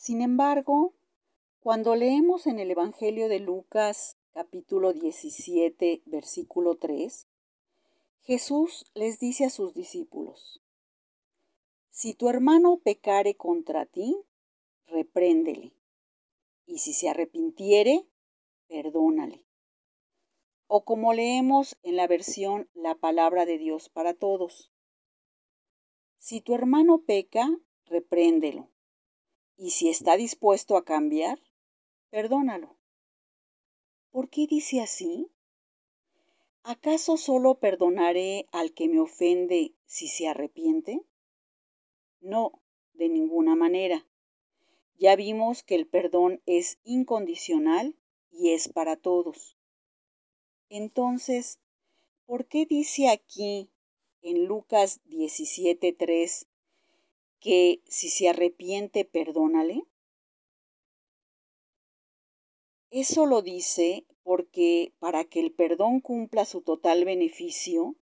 Sin embargo, cuando leemos en el Evangelio de Lucas capítulo 17, versículo 3, Jesús les dice a sus discípulos, Si tu hermano pecare contra ti, repréndele, y si se arrepintiere, perdónale. O como leemos en la versión La palabra de Dios para todos. Si tu hermano peca, repréndelo, y si está dispuesto a cambiar, perdónalo. ¿Por qué dice así? ¿Acaso solo perdonaré al que me ofende si se arrepiente? No, de ninguna manera. Ya vimos que el perdón es incondicional y es para todos. Entonces, ¿por qué dice aquí en Lucas 17:3 que si se arrepiente, perdónale? Eso lo dice porque para que el perdón cumpla su total beneficio,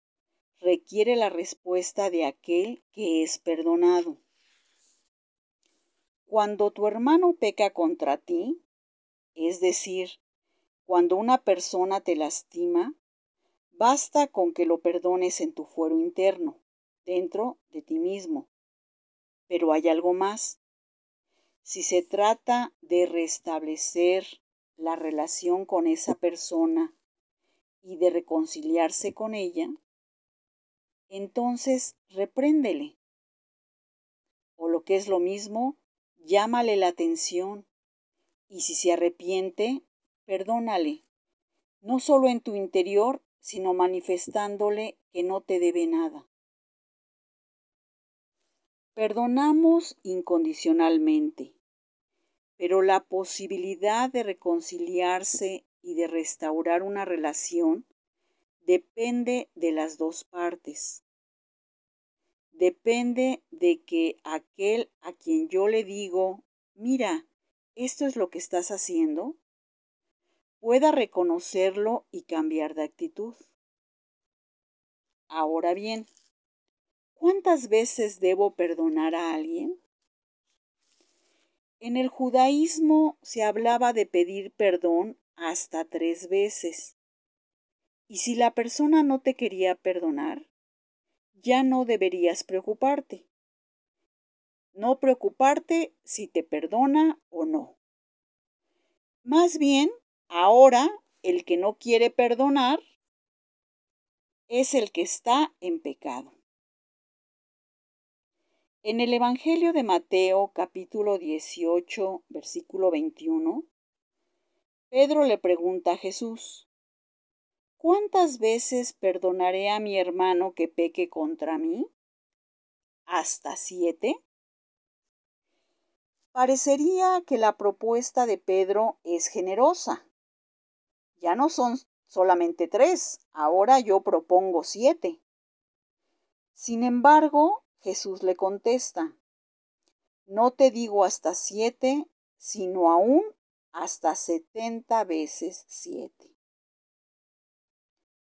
requiere la respuesta de aquel que es perdonado. Cuando tu hermano peca contra ti, es decir, cuando una persona te lastima, basta con que lo perdones en tu fuero interno, dentro de ti mismo. Pero hay algo más. Si se trata de restablecer la relación con esa persona y de reconciliarse con ella, entonces repréndele. O lo que es lo mismo, llámale la atención y si se arrepiente, perdónale, no solo en tu interior, sino manifestándole que no te debe nada. Perdonamos incondicionalmente pero la posibilidad de reconciliarse y de restaurar una relación depende de las dos partes. Depende de que aquel a quien yo le digo, mira, esto es lo que estás haciendo, pueda reconocerlo y cambiar de actitud. Ahora bien, ¿cuántas veces debo perdonar a alguien? En el judaísmo se hablaba de pedir perdón hasta tres veces. Y si la persona no te quería perdonar, ya no deberías preocuparte. No preocuparte si te perdona o no. Más bien, ahora el que no quiere perdonar es el que está en pecado. En el Evangelio de Mateo capítulo 18 versículo 21, Pedro le pregunta a Jesús, ¿cuántas veces perdonaré a mi hermano que peque contra mí? ¿Hasta siete? Parecería que la propuesta de Pedro es generosa. Ya no son solamente tres, ahora yo propongo siete. Sin embargo, Jesús le contesta, no te digo hasta siete, sino aún hasta setenta veces siete.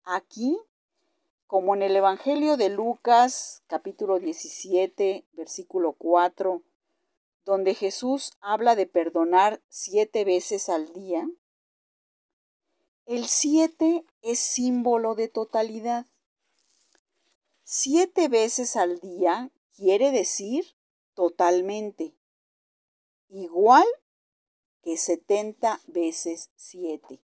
Aquí, como en el Evangelio de Lucas capítulo 17, versículo 4, donde Jesús habla de perdonar siete veces al día, el siete es símbolo de totalidad. Siete veces al día quiere decir totalmente, igual que setenta veces siete.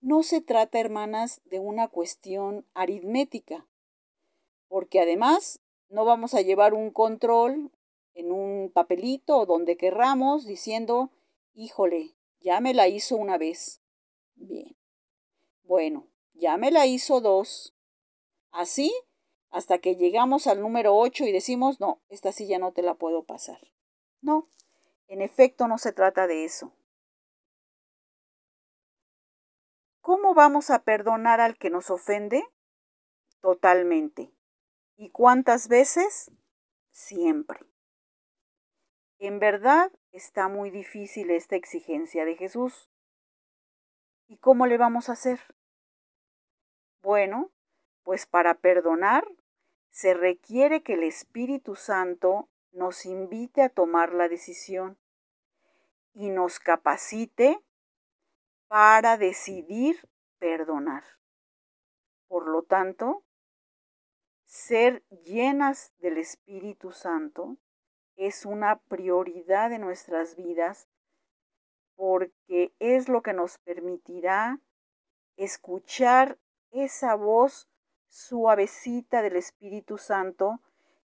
No se trata, hermanas, de una cuestión aritmética, porque además no vamos a llevar un control en un papelito o donde querramos diciendo, híjole, ya me la hizo una vez. Bien. Bueno, ya me la hizo dos. Así hasta que llegamos al número 8 y decimos, no, esta silla no te la puedo pasar. No, en efecto no se trata de eso. ¿Cómo vamos a perdonar al que nos ofende? Totalmente. ¿Y cuántas veces? Siempre. En verdad está muy difícil esta exigencia de Jesús. ¿Y cómo le vamos a hacer? Bueno, pues para perdonar se requiere que el Espíritu Santo nos invite a tomar la decisión y nos capacite para decidir perdonar. Por lo tanto, ser llenas del Espíritu Santo es una prioridad de nuestras vidas porque es lo que nos permitirá escuchar esa voz suavecita del Espíritu Santo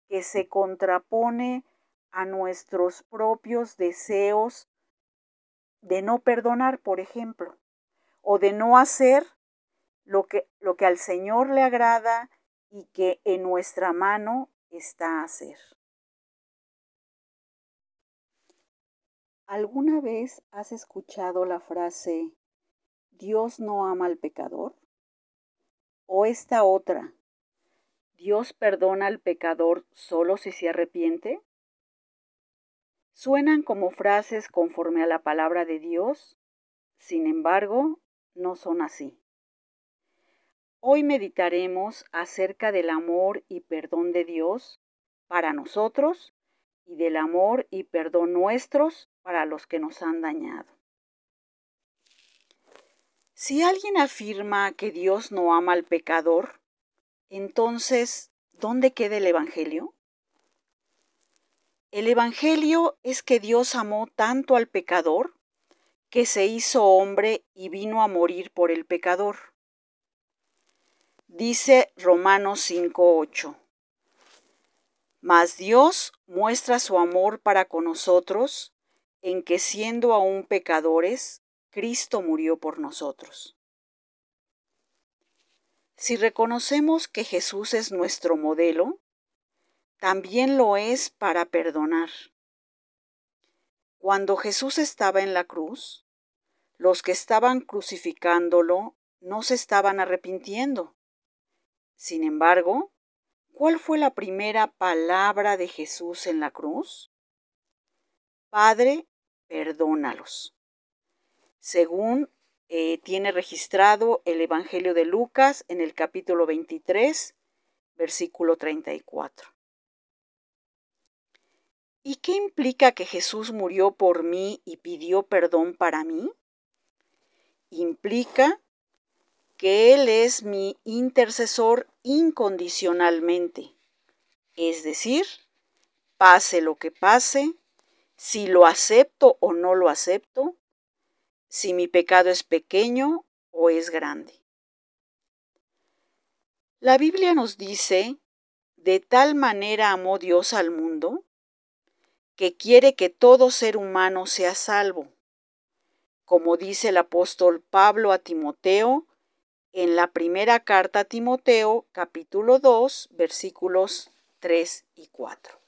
que se contrapone a nuestros propios deseos de no perdonar, por ejemplo, o de no hacer lo que, lo que al Señor le agrada y que en nuestra mano está hacer. ¿Alguna vez has escuchado la frase Dios no ama al pecador? ¿O esta otra, Dios perdona al pecador solo si se arrepiente? Suenan como frases conforme a la palabra de Dios, sin embargo, no son así. Hoy meditaremos acerca del amor y perdón de Dios para nosotros y del amor y perdón nuestros para los que nos han dañado. Si alguien afirma que Dios no ama al pecador, entonces, ¿dónde queda el Evangelio? El Evangelio es que Dios amó tanto al pecador que se hizo hombre y vino a morir por el pecador. Dice Romanos 5:8. Mas Dios muestra su amor para con nosotros en que siendo aún pecadores, Cristo murió por nosotros. Si reconocemos que Jesús es nuestro modelo, también lo es para perdonar. Cuando Jesús estaba en la cruz, los que estaban crucificándolo no se estaban arrepintiendo. Sin embargo, ¿cuál fue la primera palabra de Jesús en la cruz? Padre, perdónalos. Según eh, tiene registrado el Evangelio de Lucas en el capítulo 23, versículo 34. ¿Y qué implica que Jesús murió por mí y pidió perdón para mí? Implica que Él es mi intercesor incondicionalmente. Es decir, pase lo que pase, si lo acepto o no lo acepto, si mi pecado es pequeño o es grande. La Biblia nos dice, de tal manera amó Dios al mundo, que quiere que todo ser humano sea salvo, como dice el apóstol Pablo a Timoteo en la primera carta a Timoteo, capítulo 2, versículos 3 y 4.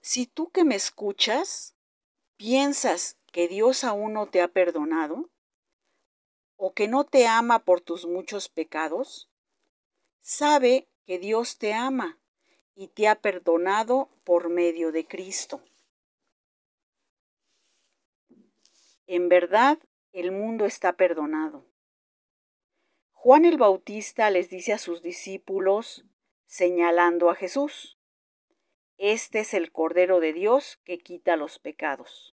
Si tú que me escuchas piensas que Dios aún no te ha perdonado o que no te ama por tus muchos pecados, sabe que Dios te ama y te ha perdonado por medio de Cristo. En verdad, el mundo está perdonado. Juan el Bautista les dice a sus discípulos, señalando a Jesús, Este es el Cordero de Dios que quita los pecados.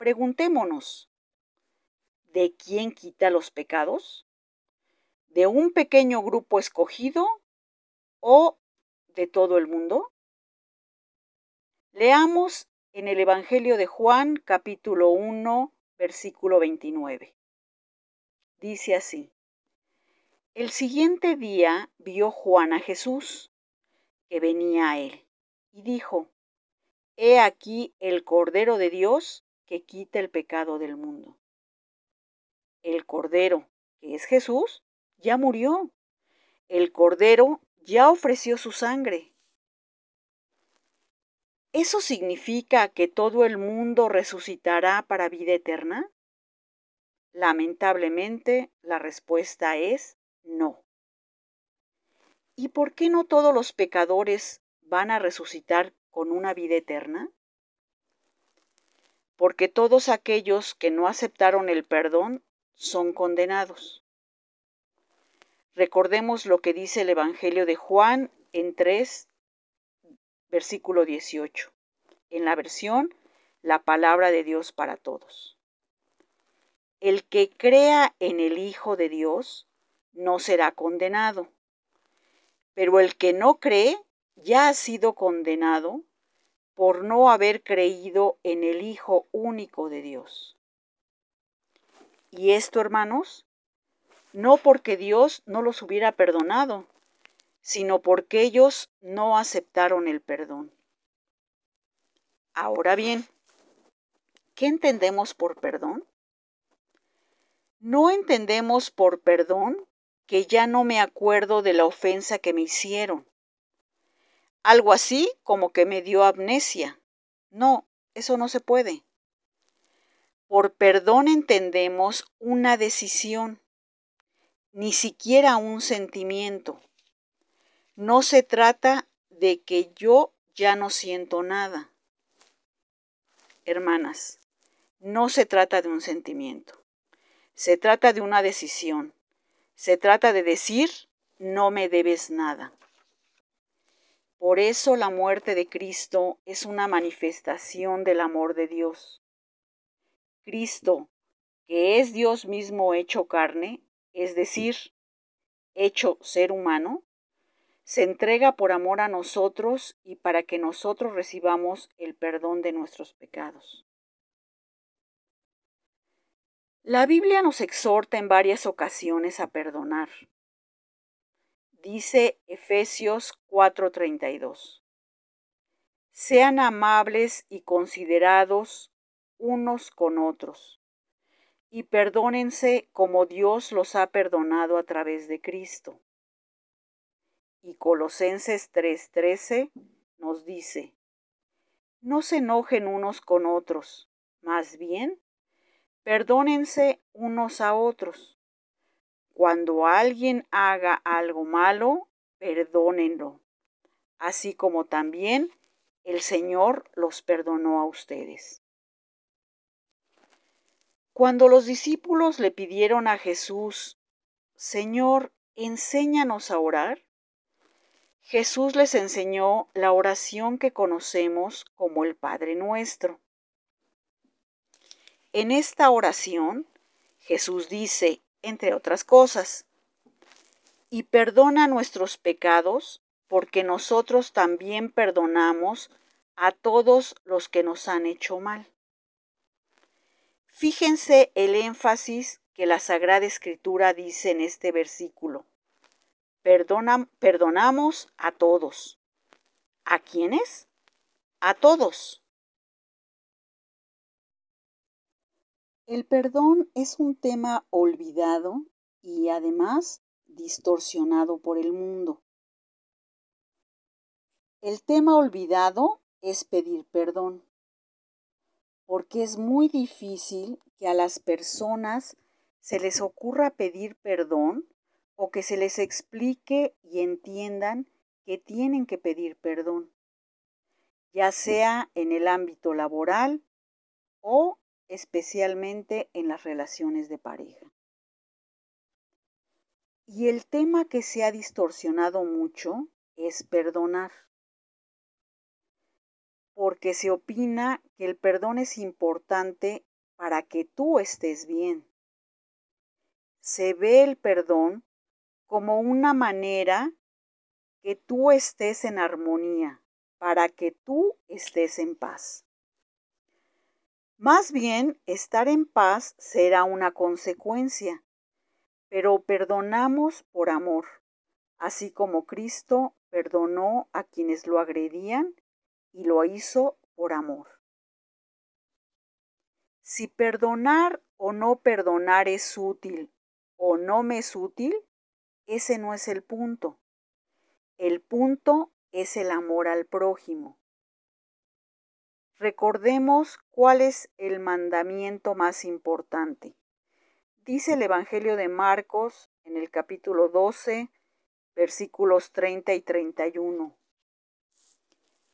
Preguntémonos, ¿de quién quita los pecados? ¿De un pequeño grupo escogido o de todo el mundo? Leamos en el Evangelio de Juan capítulo 1 versículo 29. Dice así, El siguiente día vio Juan a Jesús, que venía a él, y dijo, He aquí el Cordero de Dios que quita el pecado del mundo. El Cordero, que es Jesús, ya murió. El Cordero ya ofreció su sangre. ¿Eso significa que todo el mundo resucitará para vida eterna? Lamentablemente, la respuesta es no. ¿Y por qué no todos los pecadores van a resucitar con una vida eterna? Porque todos aquellos que no aceptaron el perdón son condenados. Recordemos lo que dice el Evangelio de Juan en 3 versículo 18, en la versión La palabra de Dios para todos. El que crea en el Hijo de Dios no será condenado, pero el que no cree ya ha sido condenado por no haber creído en el Hijo único de Dios. Y esto, hermanos, no porque Dios no los hubiera perdonado, sino porque ellos no aceptaron el perdón. Ahora bien, ¿qué entendemos por perdón? No entendemos por perdón que ya no me acuerdo de la ofensa que me hicieron. Algo así como que me dio amnesia. No, eso no se puede. Por perdón entendemos una decisión, ni siquiera un sentimiento. No se trata de que yo ya no siento nada. Hermanas, no se trata de un sentimiento. Se trata de una decisión. Se trata de decir, no me debes nada. Por eso la muerte de Cristo es una manifestación del amor de Dios. Cristo, que es Dios mismo hecho carne, es decir, hecho ser humano, se entrega por amor a nosotros y para que nosotros recibamos el perdón de nuestros pecados. La Biblia nos exhorta en varias ocasiones a perdonar. Dice Efesios 4:32. Sean amables y considerados unos con otros, y perdónense como Dios los ha perdonado a través de Cristo. Y Colosenses 3:13 nos dice, no se enojen unos con otros, más bien, perdónense unos a otros. Cuando alguien haga algo malo, perdónenlo, así como también el Señor los perdonó a ustedes. Cuando los discípulos le pidieron a Jesús, Señor, enséñanos a orar, Jesús les enseñó la oración que conocemos como el Padre Nuestro. En esta oración, Jesús dice, entre otras cosas, y perdona nuestros pecados, porque nosotros también perdonamos a todos los que nos han hecho mal. Fíjense el énfasis que la Sagrada Escritura dice en este versículo perdonamos a todos. ¿A quiénes? A todos. El perdón es un tema olvidado y además distorsionado por el mundo. El tema olvidado es pedir perdón, porque es muy difícil que a las personas se les ocurra pedir perdón o que se les explique y entiendan que tienen que pedir perdón, ya sea en el ámbito laboral o especialmente en las relaciones de pareja. Y el tema que se ha distorsionado mucho es perdonar, porque se opina que el perdón es importante para que tú estés bien. Se ve el perdón como una manera que tú estés en armonía, para que tú estés en paz. Más bien, estar en paz será una consecuencia, pero perdonamos por amor, así como Cristo perdonó a quienes lo agredían y lo hizo por amor. Si perdonar o no perdonar es útil o no me es útil, ese no es el punto. El punto es el amor al prójimo. Recordemos cuál es el mandamiento más importante. Dice el Evangelio de Marcos en el capítulo 12, versículos 30 y 31.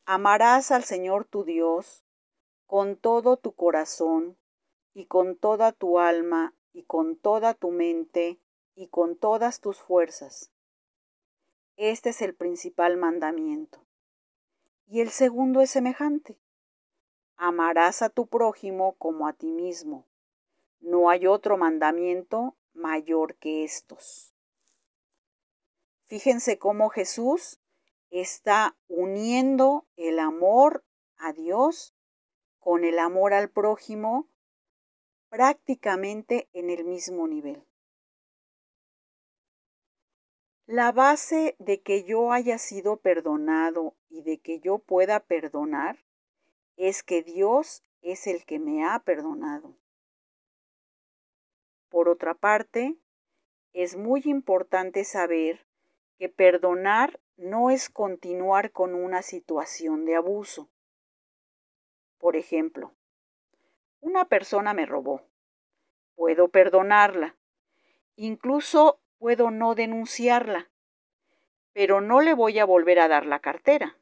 Amarás al Señor tu Dios con todo tu corazón y con toda tu alma y con toda tu mente y con todas tus fuerzas. Este es el principal mandamiento. Y el segundo es semejante. Amarás a tu prójimo como a ti mismo. No hay otro mandamiento mayor que estos. Fíjense cómo Jesús está uniendo el amor a Dios con el amor al prójimo prácticamente en el mismo nivel. La base de que yo haya sido perdonado y de que yo pueda perdonar es que Dios es el que me ha perdonado. Por otra parte, es muy importante saber que perdonar no es continuar con una situación de abuso. Por ejemplo, una persona me robó. Puedo perdonarla. Incluso puedo no denunciarla. Pero no le voy a volver a dar la cartera.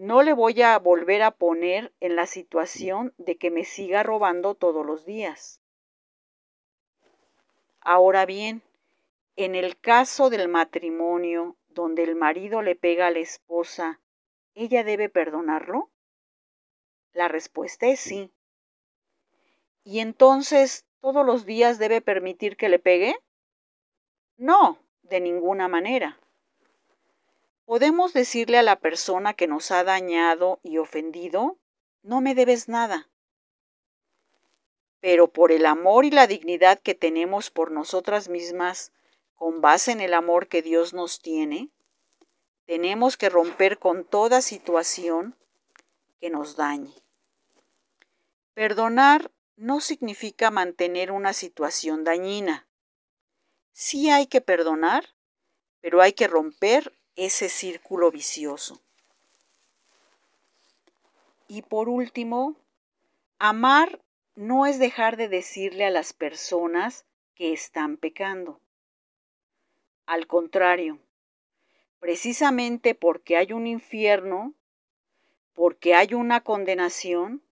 No le voy a volver a poner en la situación de que me siga robando todos los días. Ahora bien, en el caso del matrimonio donde el marido le pega a la esposa, ¿ella debe perdonarlo? La respuesta es sí. ¿Y entonces todos los días debe permitir que le pegue? No, de ninguna manera. Podemos decirle a la persona que nos ha dañado y ofendido, no me debes nada. Pero por el amor y la dignidad que tenemos por nosotras mismas, con base en el amor que Dios nos tiene, tenemos que romper con toda situación que nos dañe. Perdonar no significa mantener una situación dañina. Sí hay que perdonar, pero hay que romper ese círculo vicioso. Y por último, amar no es dejar de decirle a las personas que están pecando. Al contrario, precisamente porque hay un infierno, porque hay una condenación,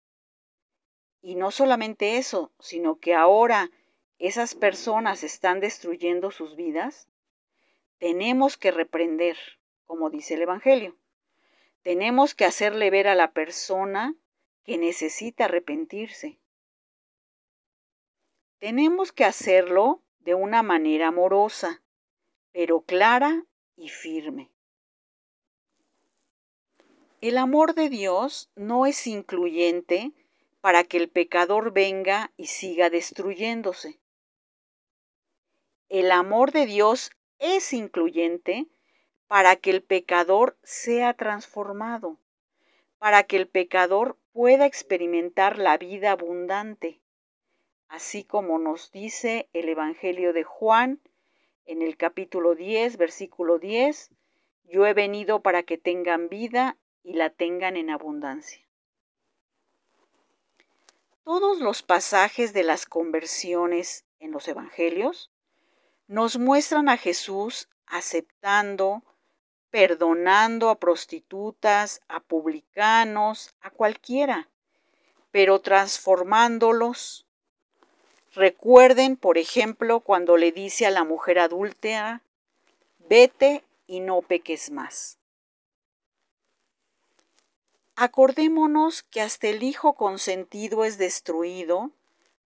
y no solamente eso, sino que ahora esas personas están destruyendo sus vidas, tenemos que reprender, como dice el Evangelio. Tenemos que hacerle ver a la persona que necesita arrepentirse. Tenemos que hacerlo de una manera amorosa, pero clara y firme. El amor de Dios no es incluyente para que el pecador venga y siga destruyéndose. El amor de Dios es incluyente para que el pecador sea transformado, para que el pecador pueda experimentar la vida abundante, así como nos dice el Evangelio de Juan en el capítulo 10, versículo 10, yo he venido para que tengan vida y la tengan en abundancia. Todos los pasajes de las conversiones en los Evangelios nos muestran a Jesús aceptando, perdonando a prostitutas, a publicanos, a cualquiera, pero transformándolos Recuerden, por ejemplo, cuando le dice a la mujer adúltera, vete y no peques más. Acordémonos que hasta el hijo consentido es destruido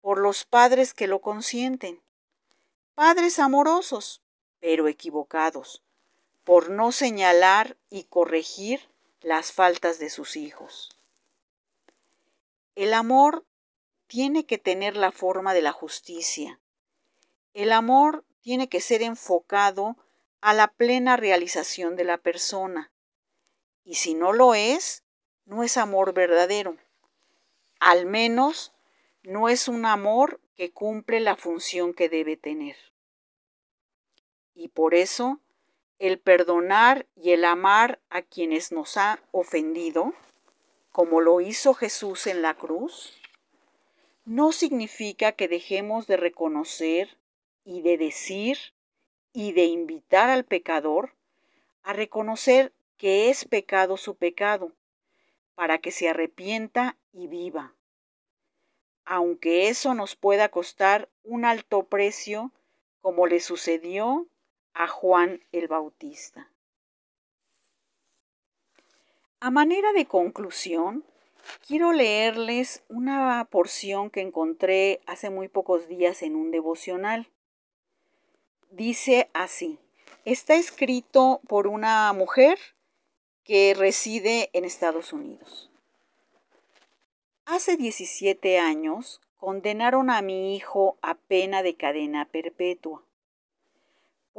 por los padres que lo consienten. Padres amorosos, pero equivocados, por no señalar y corregir las faltas de sus hijos. El amor tiene que tener la forma de la justicia. El amor tiene que ser enfocado a la plena realización de la persona. Y si no lo es, no es amor verdadero. Al menos no es un amor que cumple la función que debe tener. Y por eso, el perdonar y el amar a quienes nos ha ofendido, como lo hizo Jesús en la cruz, no significa que dejemos de reconocer y de decir y de invitar al pecador a reconocer que es pecado su pecado, para que se arrepienta y viva. Aunque eso nos pueda costar un alto precio, como le sucedió a Juan el Bautista. A manera de conclusión, quiero leerles una porción que encontré hace muy pocos días en un devocional. Dice así, está escrito por una mujer que reside en Estados Unidos. Hace 17 años condenaron a mi hijo a pena de cadena perpetua.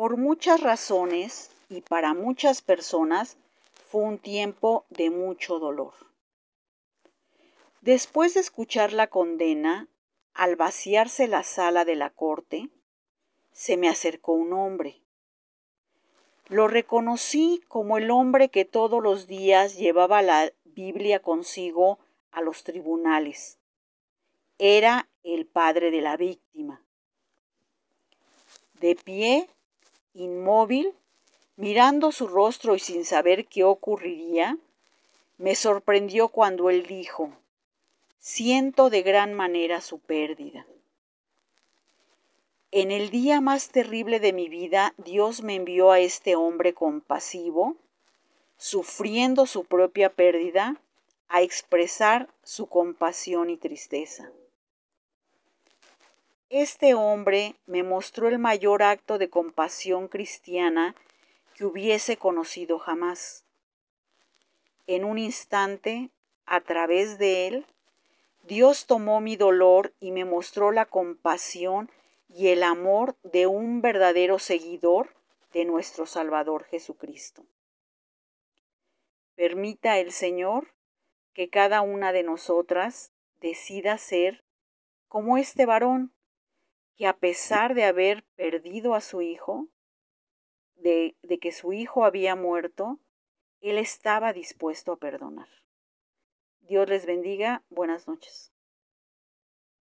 Por muchas razones y para muchas personas fue un tiempo de mucho dolor. Después de escuchar la condena, al vaciarse la sala de la corte, se me acercó un hombre. Lo reconocí como el hombre que todos los días llevaba la Biblia consigo a los tribunales. Era el padre de la víctima. De pie, inmóvil, mirando su rostro y sin saber qué ocurriría, me sorprendió cuando él dijo, siento de gran manera su pérdida. En el día más terrible de mi vida, Dios me envió a este hombre compasivo, sufriendo su propia pérdida, a expresar su compasión y tristeza. Este hombre me mostró el mayor acto de compasión cristiana que hubiese conocido jamás. En un instante, a través de él, Dios tomó mi dolor y me mostró la compasión y el amor de un verdadero seguidor de nuestro Salvador Jesucristo. Permita el Señor que cada una de nosotras decida ser como este varón que a pesar de haber perdido a su hijo, de, de, que su hijo había muerto, él estaba dispuesto a perdonar. Dios les bendiga. Buenas noches.